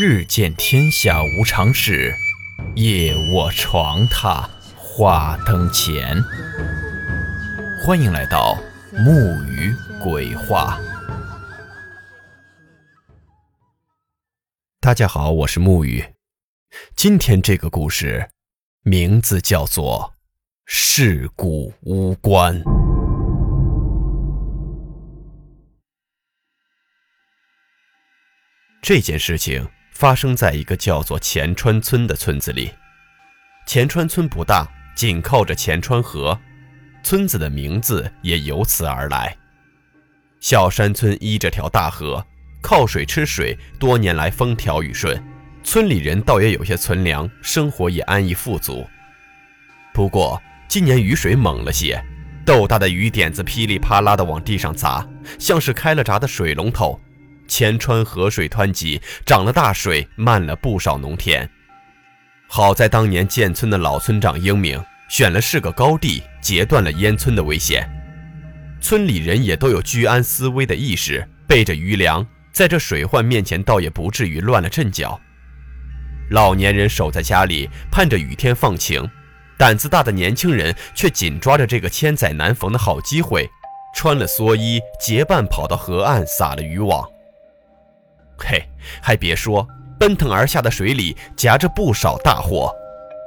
日见天下无常事，夜卧床榻话灯前。欢迎来到木鱼鬼话。大家好，我是木鱼。今天这个故事名字叫做《事故无关》。这件事情。发生在一个叫做前川村的村子里。前川村不大，紧靠着前川河，村子的名字也由此而来。小山村依着条大河，靠水吃水，多年来风调雨顺，村里人倒也有些存粮，生活也安逸富足。不过今年雨水猛了些，豆大的雨点子噼里啪啦地往地上砸，像是开了闸的水龙头。前川河水湍急，涨了大水，漫了不少农田。好在当年建村的老村长英明，选了是个高地，截断了淹村的危险。村里人也都有居安思危的意识，备着余粮，在这水患面前，倒也不至于乱了阵脚。老年人守在家里，盼着雨天放晴；胆子大的年轻人却紧抓着这个千载难逢的好机会，穿了蓑衣，结伴跑到河岸，撒了渔网。嘿，还别说，奔腾而下的水里夹着不少大货，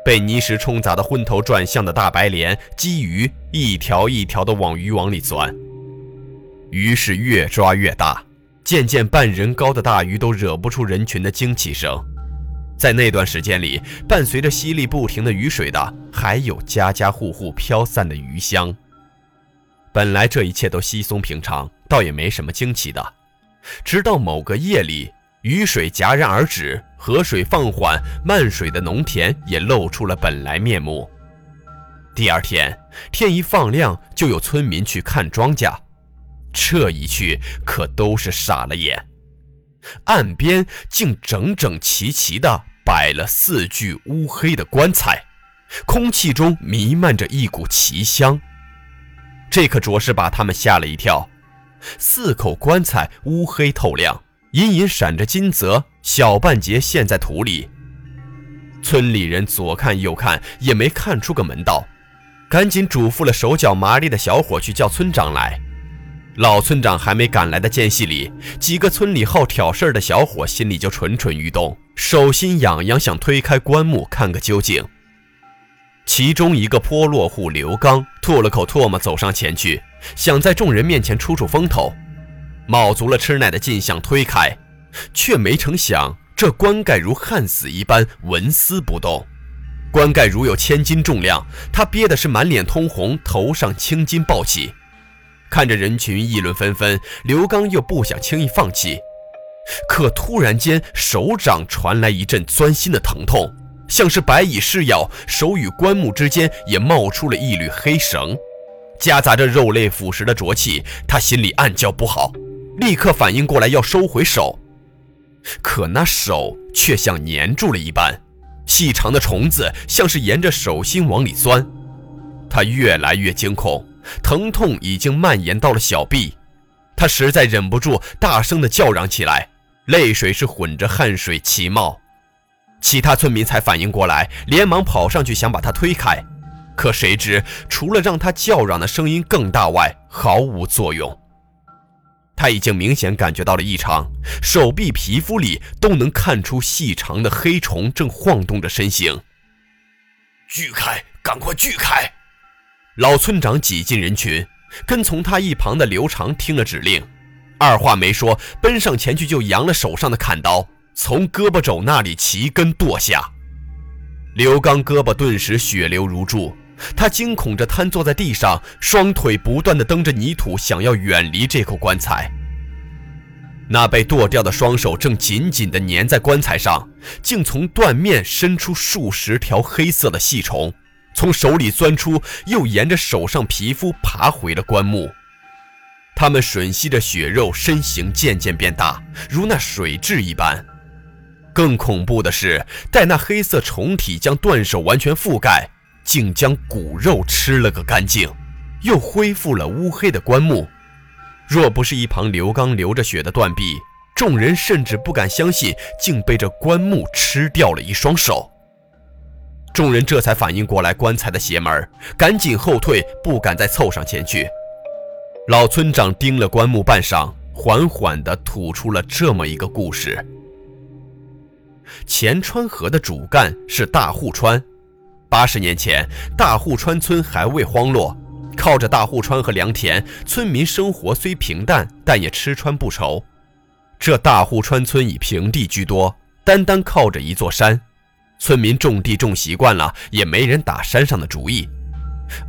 被泥石冲砸的昏头转向的大白鲢、鲫鱼，一条一条的往渔网里钻。鱼是越抓越大，渐渐半人高的大鱼都惹不出人群的惊奇声。在那段时间里，伴随着淅沥不停的雨水的，还有家家户户飘散的鱼香。本来这一切都稀松平常，倒也没什么惊奇的。直到某个夜里，雨水戛然而止，河水放缓，漫水的农田也露出了本来面目。第二天天一放亮，就有村民去看庄稼，这一去可都是傻了眼，岸边竟整整齐齐地摆了四具乌黑的棺材，空气中弥漫着一股奇香，这可着实把他们吓了一跳。四口棺材乌黑透亮，隐隐闪着金泽，小半截陷在土里。村里人左看右看，也没看出个门道，赶紧嘱咐了手脚麻利的小伙去叫村长来。老村长还没赶来的间隙里，几个村里好挑事儿的小伙心里就蠢蠢欲动，手心痒痒，想推开棺木看个究竟。其中一个坡落户刘刚吐了口唾沫，走上前去。想在众人面前出出风头，卯足了吃奶的劲想推开，却没成想这棺盖如焊死一般纹丝不动。棺盖如有千斤重量，他憋的是满脸通红，头上青筋暴起。看着人群议论纷纷，刘刚又不想轻易放弃，可突然间手掌传来一阵钻心的疼痛，像是白蚁噬咬，手与棺木之间也冒出了一缕黑绳。夹杂着肉类腐蚀的浊气，他心里暗叫不好，立刻反应过来要收回手，可那手却像粘住了一般，细长的虫子像是沿着手心往里钻。他越来越惊恐，疼痛已经蔓延到了小臂，他实在忍不住，大声的叫嚷起来，泪水是混着汗水齐冒。其他村民才反应过来，连忙跑上去想把他推开。可谁知，除了让他叫嚷的声音更大外，毫无作用。他已经明显感觉到了异常，手臂皮肤里都能看出细长的黑虫正晃动着身形。锯开，赶快锯开！老村长挤进人群，跟从他一旁的刘长听了指令，二话没说，奔上前去就扬了手上的砍刀，从胳膊肘那里齐根剁下。刘刚胳膊顿时血流如注。他惊恐着瘫坐在地上，双腿不断地蹬着泥土，想要远离这口棺材。那被剁掉的双手正紧紧地粘在棺材上，竟从断面伸出数十条黑色的细虫，从手里钻出，又沿着手上皮肤爬回了棺木。它们吮吸着血肉，身形渐渐变大，如那水蛭一般。更恐怖的是，待那黑色虫体将断手完全覆盖。竟将骨肉吃了个干净，又恢复了乌黑的棺木。若不是一旁刘刚流着血的断臂，众人甚至不敢相信，竟被这棺木吃掉了一双手。众人这才反应过来棺材的邪门，赶紧后退，不敢再凑上前去。老村长盯了棺木半晌，缓缓地吐出了这么一个故事：钱川河的主干是大户川。八十年前，大户川村还未荒落，靠着大户川和良田，村民生活虽平淡，但也吃穿不愁。这大户川村以平地居多，单单靠着一座山。村民种地种习惯了，也没人打山上的主意，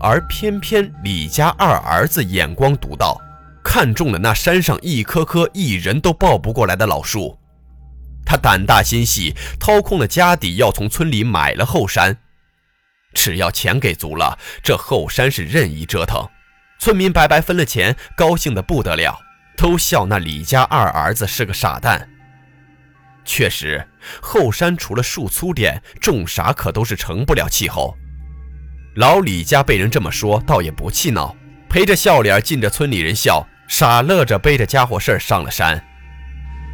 而偏偏李家二儿子眼光独到，看中了那山上一棵棵一人都抱不过来的老树。他胆大心细，掏空了家底，要从村里买了后山。只要钱给足了，这后山是任意折腾。村民白白分了钱，高兴得不得了，都笑那李家二儿子是个傻蛋。确实，后山除了树粗点，种啥可都是成不了气候。老李家被人这么说，倒也不气恼，陪着笑脸，尽着村里人笑，傻乐着背着家伙事儿上了山。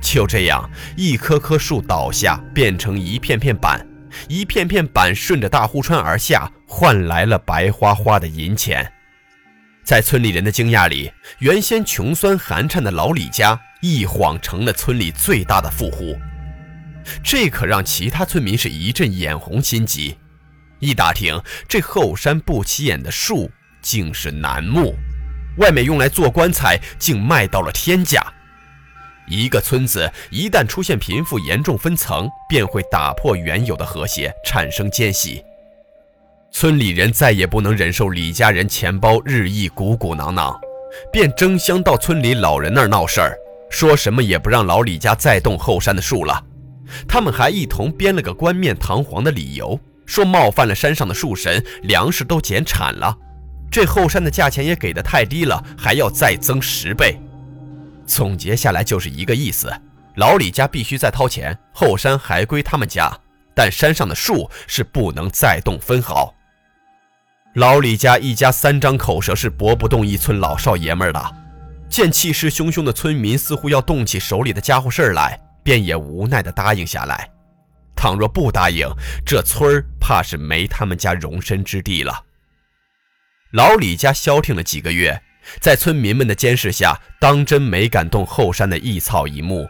就这样，一棵棵树倒下，变成一片片板，一片片板顺着大户川而下，换来了白花花的银钱。在村里人的惊讶里，原先穷酸寒碜的老李家，一晃成了村里最大的富户。这可让其他村民是一阵眼红心急。一打听，这后山不起眼的树竟是楠木，外面用来做棺材，竟卖到了天价。一个村子一旦出现贫富严重分层，便会打破原有的和谐，产生间隙。村里人再也不能忍受李家人钱包日益鼓鼓囊囊，便争相到村里老人那儿闹事儿，说什么也不让老李家再动后山的树了。他们还一同编了个冠冕堂皇的理由，说冒犯了山上的树神，粮食都减产了，这后山的价钱也给的太低了，还要再增十倍。总结下来就是一个意思：老李家必须再掏钱，后山还归他们家，但山上的树是不能再动分毫。老李家一家三张口舌是驳不动一村老少爷们的，见气势汹汹的村民似乎要动起手里的家伙事儿来。便也无奈地答应下来。倘若不答应，这村儿怕是没他们家容身之地了。老李家消停了几个月，在村民们的监视下，当真没敢动后山的一草一木。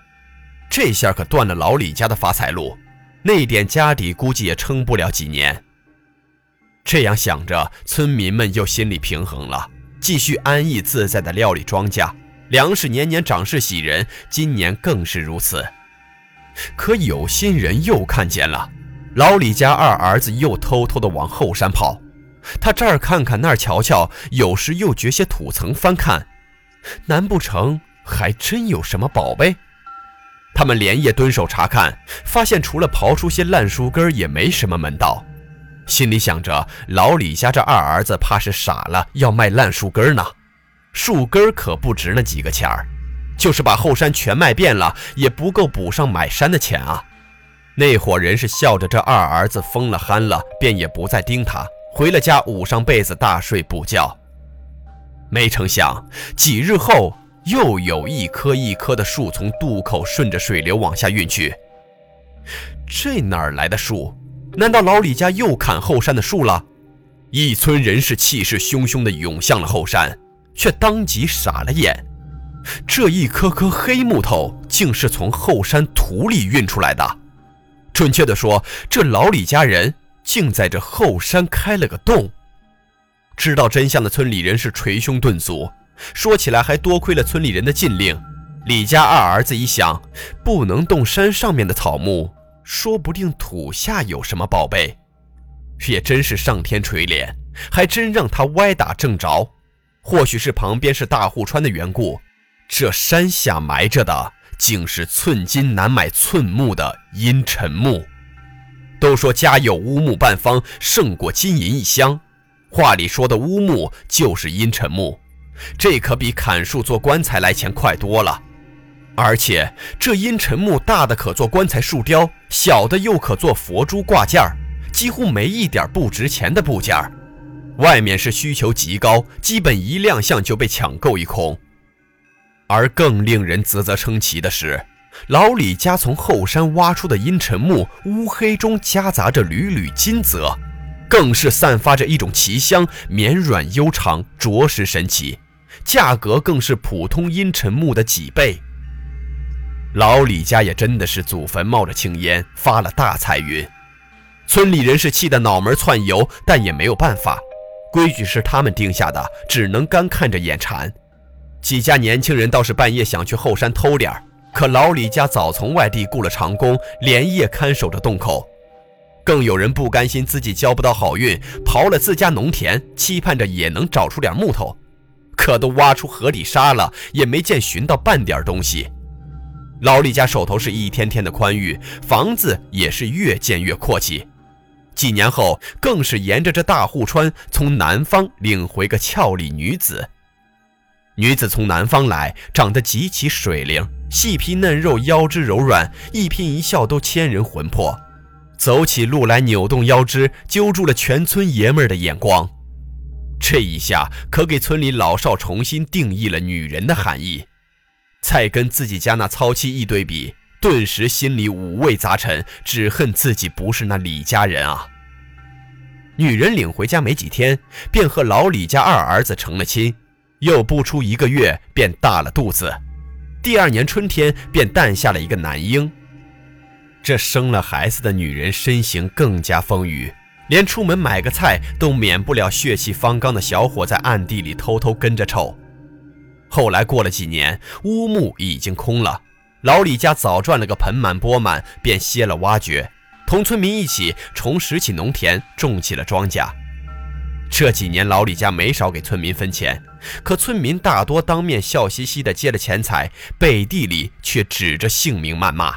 这下可断了老李家的发财路，那点家底估计也撑不了几年。这样想着，村民们又心里平衡了，继续安逸自在地料理庄稼，粮食年年长势喜人，今年更是如此。可有心人又看见了，老李家二儿子又偷偷的往后山跑，他这儿看看那儿瞧瞧，有时又掘些土层翻看，难不成还真有什么宝贝？他们连夜蹲守查看，发现除了刨出些烂树根，也没什么门道。心里想着，老李家这二儿子怕是傻了，要卖烂树根呢，树根可不值那几个钱儿。就是把后山全卖遍了，也不够补上买山的钱啊！那伙人是笑着这二儿子疯了憨了，便也不再盯他，回了家捂上被子大睡不觉。没成想，几日后又有一棵一棵的树从渡口顺着水流往下运去。这哪儿来的树？难道老李家又砍后山的树了？一村人是气势汹汹地涌向了后山，却当即傻了眼。这一棵棵黑木头竟是从后山土里运出来的，准确的说，这老李家人竟在这后山开了个洞。知道真相的村里人是捶胸顿足，说起来还多亏了村里人的禁令。李家二儿子一想，不能动山上面的草木，说不定土下有什么宝贝，也真是上天垂怜，还真让他歪打正着。或许是旁边是大户川的缘故。这山下埋着的，竟是寸金难买寸木的阴沉木。都说家有乌木半方，胜过金银一箱。话里说的乌木，就是阴沉木。这可比砍树做棺材来钱快多了。而且这阴沉木大的可做棺材树雕，小的又可做佛珠挂件儿，几乎没一点不值钱的部件儿。外面是需求极高，基本一亮相就被抢购一空。而更令人啧啧称奇的是，老李家从后山挖出的阴沉木，乌黑中夹杂着缕缕金泽，更是散发着一种奇香，绵软悠长，着实神奇。价格更是普通阴沉木的几倍。老李家也真的是祖坟冒着青烟，发了大财运。村里人是气得脑门窜油，但也没有办法，规矩是他们定下的，只能干看着眼馋。几家年轻人倒是半夜想去后山偷点儿。可老李家早从外地雇了长工，连夜看守着洞口。更有人不甘心自己交不到好运，刨了自家农田，期盼着也能找出点木头。可都挖出河底沙了，也没见寻到半点东西。老李家手头是一天天的宽裕，房子也是越建越阔气。几年后，更是沿着这大户川，从南方领回个俏丽女子。女子从南方来，长得极其水灵。细皮嫩肉，腰肢柔软，一颦一笑都牵人魂魄。走起路来扭动腰肢，揪住了全村爷们儿的眼光。这一下可给村里老少重新定义了女人的含义。再跟自己家那糙妻一对比，顿时心里五味杂陈，只恨自己不是那李家人啊！女人领回家没几天，便和老李家二儿子成了亲，又不出一个月，便大了肚子。第二年春天，便诞下了一个男婴。这生了孩子的女人身形更加丰腴，连出门买个菜都免不了血气方刚的小伙在暗地里偷偷跟着瞅。后来过了几年，乌木已经空了，老李家早赚了个盆满钵满，便歇了挖掘，同村民一起重拾起农田，种起了庄稼。这几年，老李家没少给村民分钱，可村民大多当面笑嘻嘻的接了钱财，背地里却指着姓名谩骂。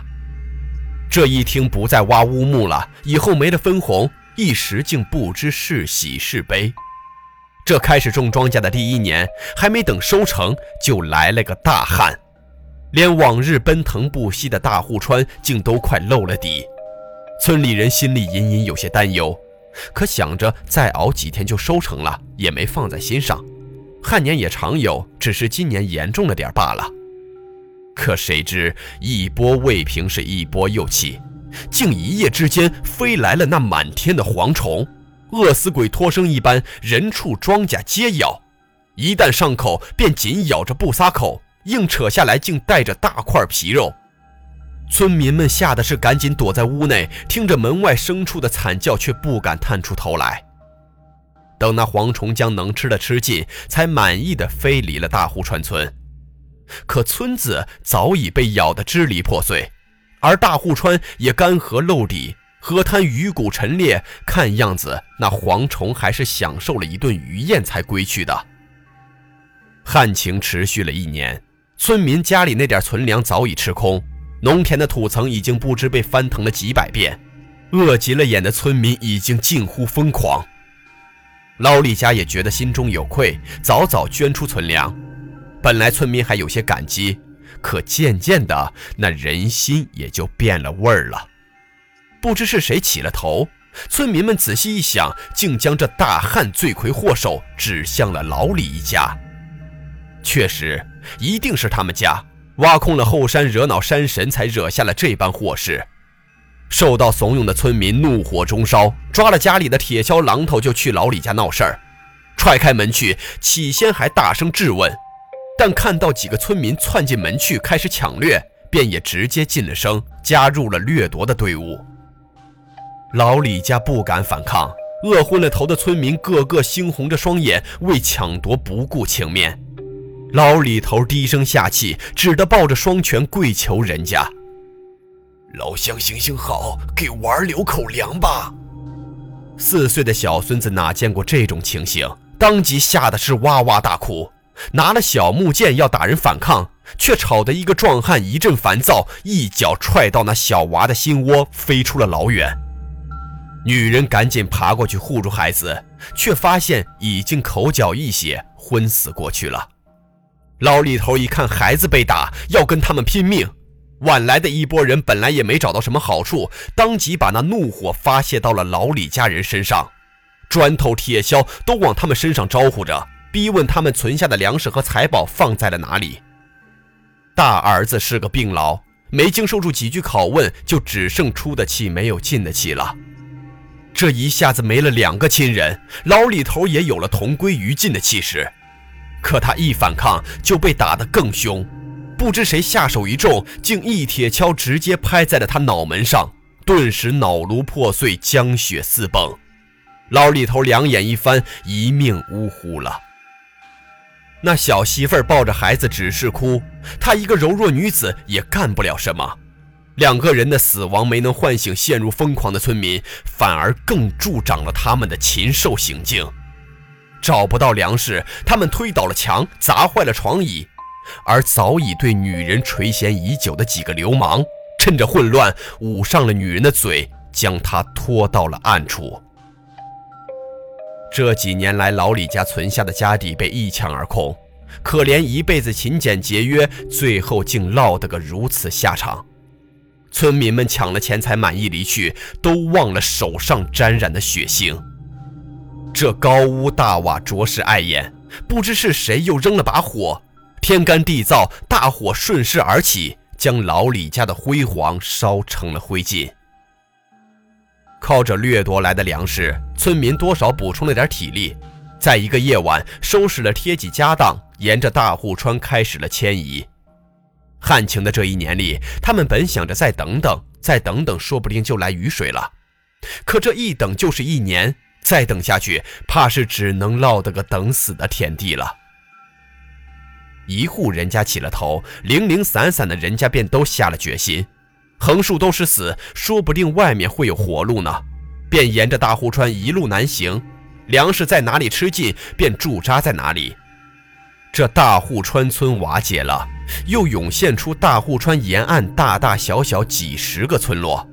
这一听不再挖乌木了，以后没了分红，一时竟不知是喜是悲。这开始种庄稼的第一年，还没等收成，就来了个大旱，连往日奔腾不息的大户川竟都快漏了底。村里人心里隐隐有些担忧。可想着再熬几天就收成了，也没放在心上。旱年也常有，只是今年严重了点罢了。可谁知一波未平是一波又起，竟一夜之间飞来了那满天的蝗虫，饿死鬼脱生一般，人畜庄稼皆咬。一旦上口，便紧咬着不撒口，硬扯下来竟带着大块皮肉。村民们吓得是赶紧躲在屋内，听着门外牲畜的惨叫，却不敢探出头来。等那蝗虫将能吃的吃尽，才满意的飞离了大户川村。可村子早已被咬得支离破碎，而大户川也干涸漏底，河滩鱼骨陈列。看样子，那蝗虫还是享受了一顿鱼宴才归去的。旱情持续了一年，村民家里那点存粮早已吃空。农田的土层已经不知被翻腾了几百遍，饿急了眼的村民已经近乎疯狂。老李家也觉得心中有愧，早早捐出存粮。本来村民还有些感激，可渐渐的，那人心也就变了味儿了。不知是谁起了头，村民们仔细一想，竟将这大旱罪魁祸首指向了老李一家。确实，一定是他们家。挖空了后山，惹恼山神，才惹下了这般祸事。受到怂恿的村民怒火中烧，抓了家里的铁锹榔头就去老李家闹事儿。踹开门去，起先还大声质问，但看到几个村民窜进门去开始抢掠，便也直接进了声，加入了掠夺的队伍。老李家不敢反抗，饿昏了头的村民个个猩红着双眼，为抢夺不顾情面。老李头低声下气，只得抱着双拳跪求人家：“老乡，行行好，给娃留口粮吧。”四岁的小孙子哪见过这种情形，当即吓得是哇哇大哭，拿了小木剑要打人反抗，却吵得一个壮汉一阵烦躁，一脚踹到那小娃的心窝，飞出了老远。女人赶紧爬过去护住孩子，却发现已经口角溢血，昏死过去了。老李头一看孩子被打，要跟他们拼命。晚来的一拨人本来也没找到什么好处，当即把那怒火发泄到了老李家人身上，砖头、铁锹都往他们身上招呼着，逼问他们存下的粮食和财宝放在了哪里。大儿子是个病痨，没经受住几句拷问，就只剩出的气没有进的气了。这一下子没了两个亲人，老李头也有了同归于尽的气势。可他一反抗，就被打得更凶。不知谁下手一重，竟一铁锹直接拍在了他脑门上，顿时脑颅破碎，江血四迸。老李头两眼一翻，一命呜呼了。那小媳妇儿抱着孩子只是哭，她一个柔弱女子也干不了什么。两个人的死亡没能唤醒陷入疯狂的村民，反而更助长了他们的禽兽行径。找不到粮食，他们推倒了墙，砸坏了床椅，而早已对女人垂涎已久的几个流氓，趁着混乱捂上了女人的嘴，将她拖到了暗处。这几年来，老李家存下的家底被一抢而空，可怜一辈子勤俭节约，最后竟落得个如此下场。村民们抢了钱财，满意离去，都忘了手上沾染的血腥。这高屋大瓦着实碍眼，不知是谁又扔了把火，天干地燥，大火顺势而起，将老李家的辉煌烧成了灰烬。靠着掠夺来的粮食，村民多少补充了点体力，在一个夜晚收拾了贴己家当，沿着大户川开始了迁移。旱情的这一年里，他们本想着再等等，再等等，说不定就来雨水了。可这一等就是一年，再等下去，怕是只能落得个等死的田地了。一户人家起了头，零零散散的人家便都下了决心。横竖都是死，说不定外面会有活路呢。便沿着大户川一路南行，粮食在哪里吃尽，便驻扎在哪里。这大户川村瓦解了，又涌现出大户川沿岸大大小小几十个村落。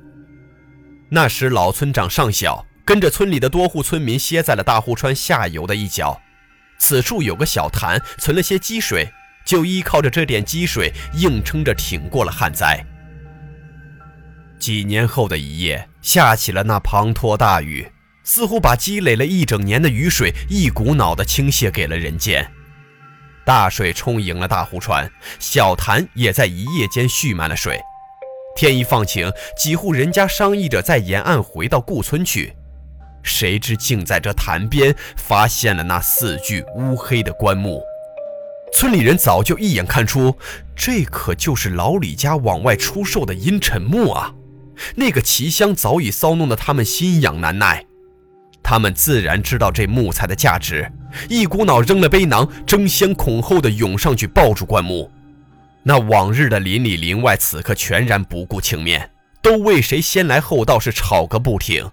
那时老村长尚小，跟着村里的多户村民歇在了大户川下游的一角。此处有个小潭，存了些积水，就依靠着这点积水，硬撑着挺过了旱灾。几年后的一夜，下起了那滂沱大雨，似乎把积累了一整年的雨水一股脑地倾泻给了人间。大水冲盈了大湖川，小潭也在一夜间蓄满了水。天一放晴，几户人家商议着在沿岸回到故村去，谁知竟在这潭边发现了那四具乌黑的棺木。村里人早就一眼看出，这可就是老李家往外出售的阴沉木啊！那个奇香早已骚弄得他们心痒难耐，他们自然知道这木材的价值，一股脑扔了背囊，争先恐后的涌上去抱住棺木。那往日的邻里邻外，此刻全然不顾情面，都为谁先来后到是吵个不停。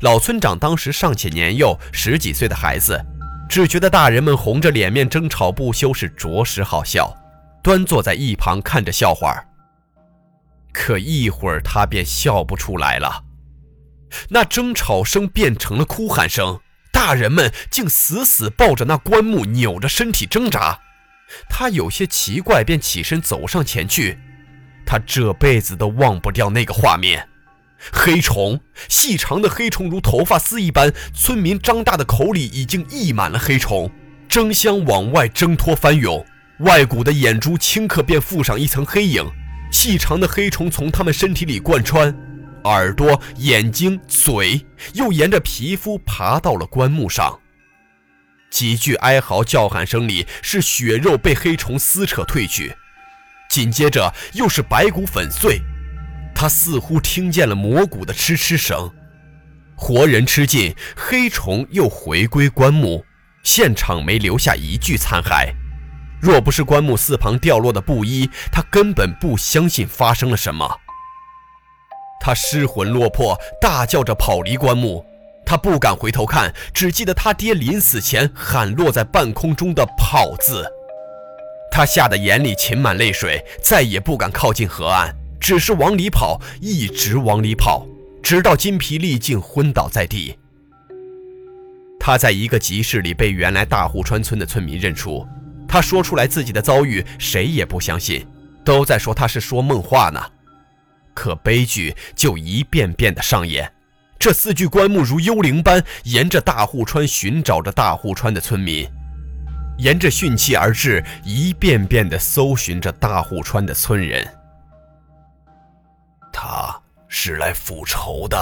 老村长当时尚且年幼，十几岁的孩子，只觉得大人们红着脸面争吵不休是着实好笑，端坐在一旁看着笑话。可一会儿，他便笑不出来了。那争吵声变成了哭喊声，大人们竟死死抱着那棺木，扭着身体挣扎。他有些奇怪，便起身走上前去。他这辈子都忘不掉那个画面：黑虫，细长的黑虫如头发丝一般，村民张大的口里已经溢满了黑虫，争相往外挣脱翻涌，外骨的眼珠顷刻便覆上一层黑影。细长的黑虫从他们身体里贯穿，耳朵、眼睛、嘴又沿着皮肤爬到了棺木上。几句哀嚎叫喊声里，是血肉被黑虫撕扯褪去，紧接着又是白骨粉碎。他似乎听见了蘑菇的哧哧声。活人吃尽，黑虫又回归棺木，现场没留下一具残骸。若不是棺木四旁掉落的布衣，他根本不相信发生了什么。他失魂落魄，大叫着跑离棺木。他不敢回头看，只记得他爹临死前喊落在半空中的“跑”字。他吓得眼里噙满泪水，再也不敢靠近河岸，只是往里跑，一直往里跑，直到筋疲力尽，昏倒在地。他在一个集市里被原来大户川村的村民认出。他说出来自己的遭遇，谁也不相信，都在说他是说梦话呢。可悲剧就一遍遍的上演，这四具棺木如幽灵般沿着大户川寻找着大户川的村民，沿着汛期而至，一遍遍的搜寻着大户川的村人。他是来复仇的。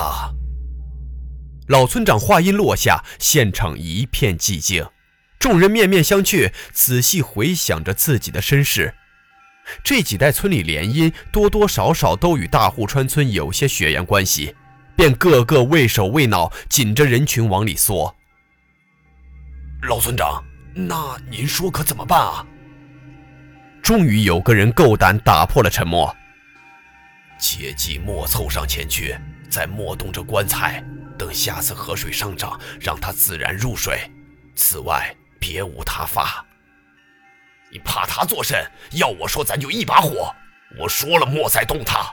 老村长话音落下，现场一片寂静，众人面面相觑，仔细回想着自己的身世。这几代村里联姻，多多少少都与大户川村有些血缘关系，便个个畏手畏脑，紧着人群往里缩。老村长，那您说可怎么办啊？终于有个人够胆打破了沉默。切记莫凑上前去，再莫动这棺材，等下次河水上涨，让它自然入水。此外，别无他法。你怕他作甚？要我说，咱就一把火。我说了，莫再动他。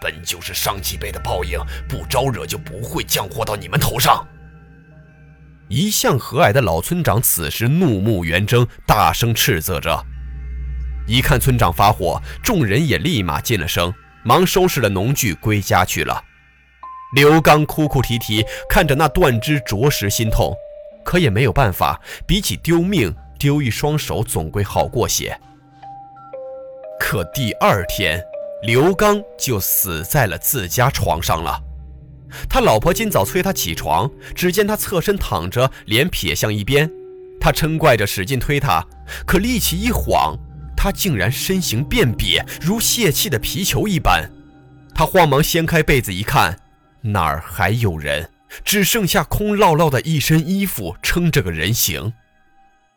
本就是上几辈的报应，不招惹就不会降祸到你们头上。一向和蔼的老村长此时怒目圆睁，大声斥责着。一看村长发火，众人也立马噤了声，忙收拾了农具归家去了。刘刚哭哭啼啼看着那断肢，着实心痛，可也没有办法，比起丢命。丢一双手总归好过些。可第二天，刘刚就死在了自家床上了。他老婆今早催他起床，只见他侧身躺着，脸撇向一边。他嗔怪着使劲推他，可力气一晃，他竟然身形变瘪，如泄气的皮球一般。他慌忙掀开被子一看，哪儿还有人？只剩下空落落的一身衣服撑着个人形。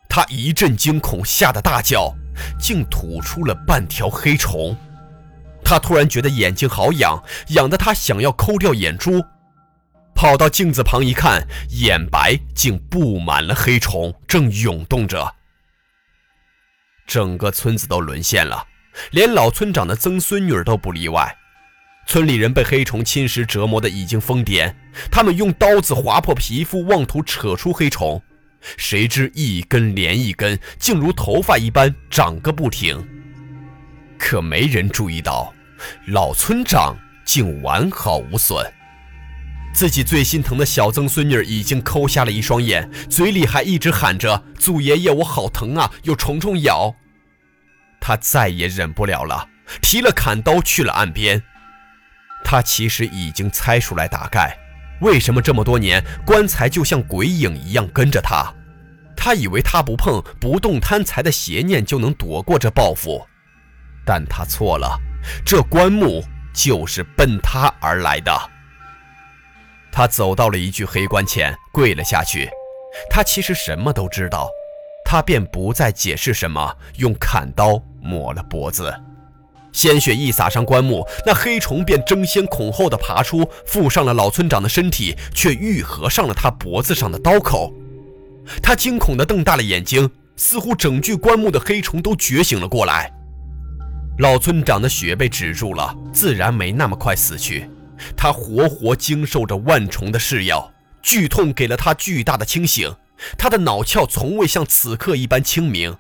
他一阵惊恐，吓得大叫，竟吐出了半条黑虫。他突然觉得眼睛好痒，痒得他想要抠掉眼珠，跑到镜子旁一看，眼白竟布满了黑虫，正涌动着。整个村子都沦陷了，连老村长的曾孙女都不例外。村里人被黑虫侵蚀折磨的已经疯癫，他们用刀子划破皮肤，妄图扯出黑虫。谁知一根连一根，竟如头发一般长个不停。可没人注意到，老村长竟完好无损。自己最心疼的小曾孙女已经抠瞎了一双眼，嘴里还一直喊着：“祖爷爷，我好疼啊，有虫虫咬。”他再也忍不了了，提了砍刀去了岸边。他其实已经猜出来大概。为什么这么多年棺材就像鬼影一样跟着他？他以为他不碰不动贪财的邪念就能躲过这报复，但他错了，这棺木就是奔他而来的。他走到了一具黑棺前，跪了下去。他其实什么都知道，他便不再解释什么，用砍刀抹了脖子。鲜血一洒上棺木，那黑虫便争先恐后的爬出，附上了老村长的身体，却愈合上了他脖子上的刀口。他惊恐地瞪大了眼睛，似乎整具棺木的黑虫都觉醒了过来。老村长的血被止住了，自然没那么快死去。他活活经受着万重的噬药，剧痛给了他巨大的清醒。他的脑壳从未像此刻一般清明。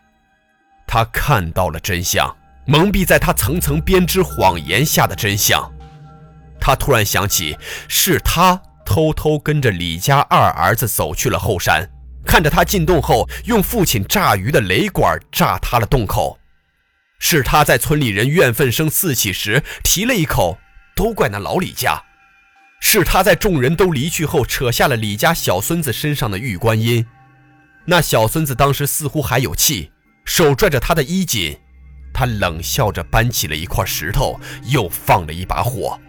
他看到了真相。蒙蔽在他层层编织谎言下的真相，他突然想起，是他偷偷跟着李家二儿子走去了后山，看着他进洞后用父亲炸鱼的雷管炸塌了洞口，是他在村里人怨愤声四起时提了一口，都怪那老李家，是他在众人都离去后扯下了李家小孙子身上的玉观音，那小孙子当时似乎还有气，手拽着他的衣襟。他冷笑着搬起了一块石头，又放了一把火。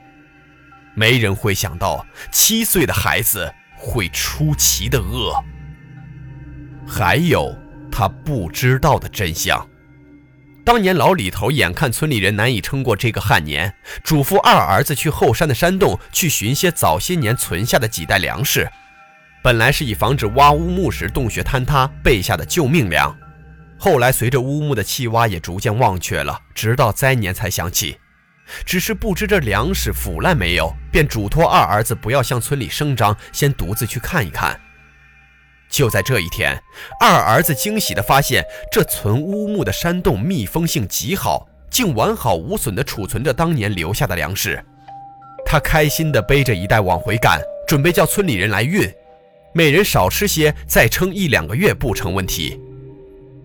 没人会想到七岁的孩子会出奇的恶。还有他不知道的真相：当年老李头眼看村里人难以撑过这个旱年，嘱咐二儿子去后山的山洞去寻些早些年存下的几袋粮食，本来是以防止挖乌木时洞穴坍塌备下的救命粮。后来，随着乌木的弃挖，也逐渐忘却了。直到灾年才想起，只是不知这粮食腐烂没有，便嘱托二儿子不要向村里声张，先独自去看一看。就在这一天，二儿子惊喜地发现，这存乌木的山洞密封性极好，竟完好无损地储存着当年留下的粮食。他开心地背着一袋往回赶，准备叫村里人来运，每人少吃些，再撑一两个月不成问题。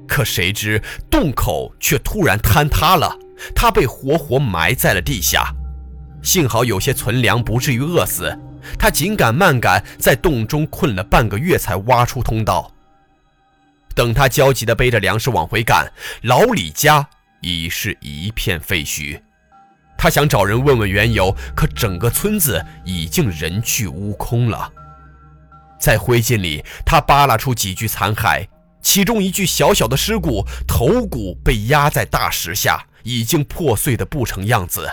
可谁知洞口却突然坍塌了，他被活活埋在了地下。幸好有些存粮，不至于饿死。他紧赶慢赶，在洞中困了半个月，才挖出通道。等他焦急地背着粮食往回赶，老李家已是一片废墟。他想找人问问缘由，可整个村子已经人去屋空了。在灰烬里，他扒拉出几具残骸，其中一具小小的尸骨，头骨被压在大石下，已经破碎的不成样子。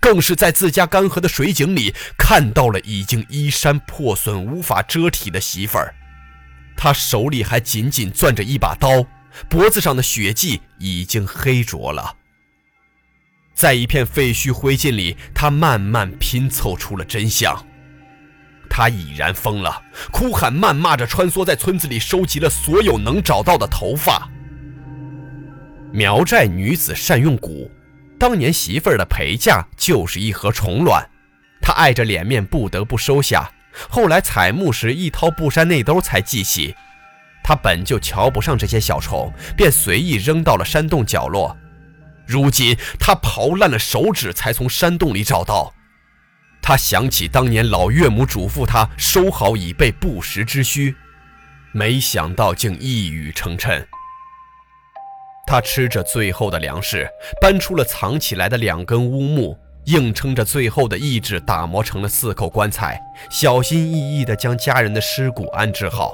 更是在自家干涸的水井里看到了已经衣衫破损、无法遮体的媳妇儿，他手里还紧紧攥着一把刀，脖子上的血迹已经黑浊了。在一片废墟灰烬里，他慢慢拼凑出了真相。他已然疯了，哭喊谩骂着穿梭在村子里，收集了所有能找到的头发。苗寨女子善用蛊。当年媳妇儿的陪嫁就是一盒虫卵，他碍着脸面不得不收下。后来采木时一掏布衫内兜才记起，他本就瞧不上这些小虫，便随意扔到了山洞角落。如今他刨烂了手指才从山洞里找到。他想起当年老岳母嘱咐他收好以备不时之需，没想到竟一语成谶。他吃着最后的粮食，搬出了藏起来的两根乌木，硬撑着最后的意志，打磨成了四口棺材，小心翼翼地将家人的尸骨安置好。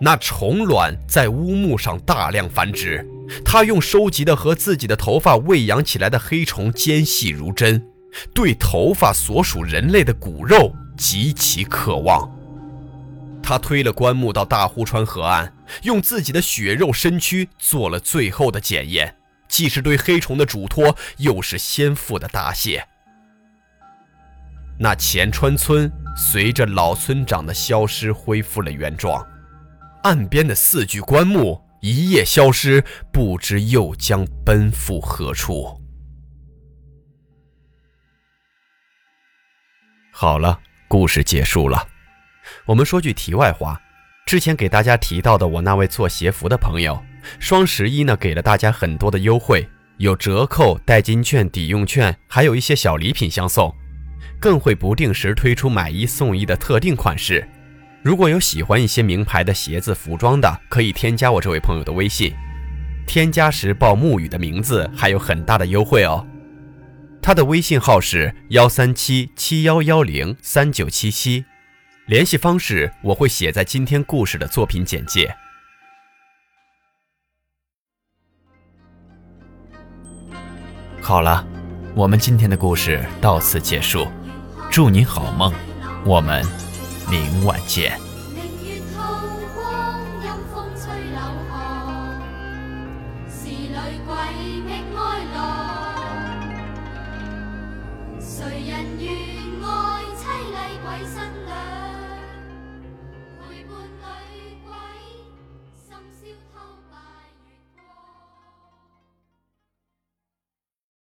那虫卵在乌木上大量繁殖，他用收集的和自己的头发喂养起来的黑虫尖细如针，对头发所属人类的骨肉极其渴望。他推了棺木到大呼川河岸，用自己的血肉身躯做了最后的检验，既是对黑虫的嘱托，又是先父的答谢。那前川村随着老村长的消失恢复了原状，岸边的四具棺木一夜消失，不知又将奔赴何处。好了，故事结束了。我们说句题外话，之前给大家提到的我那位做鞋服的朋友，双十一呢给了大家很多的优惠，有折扣、代金券、抵用券，还有一些小礼品相送，更会不定时推出买一送一的特定款式。如果有喜欢一些名牌的鞋子、服装的，可以添加我这位朋友的微信，添加时报沐雨的名字，还有很大的优惠哦。他的微信号是幺三七七幺幺零三九七七。联系方式我会写在今天故事的作品简介。好了，我们今天的故事到此结束，祝你好梦，我们明晚见。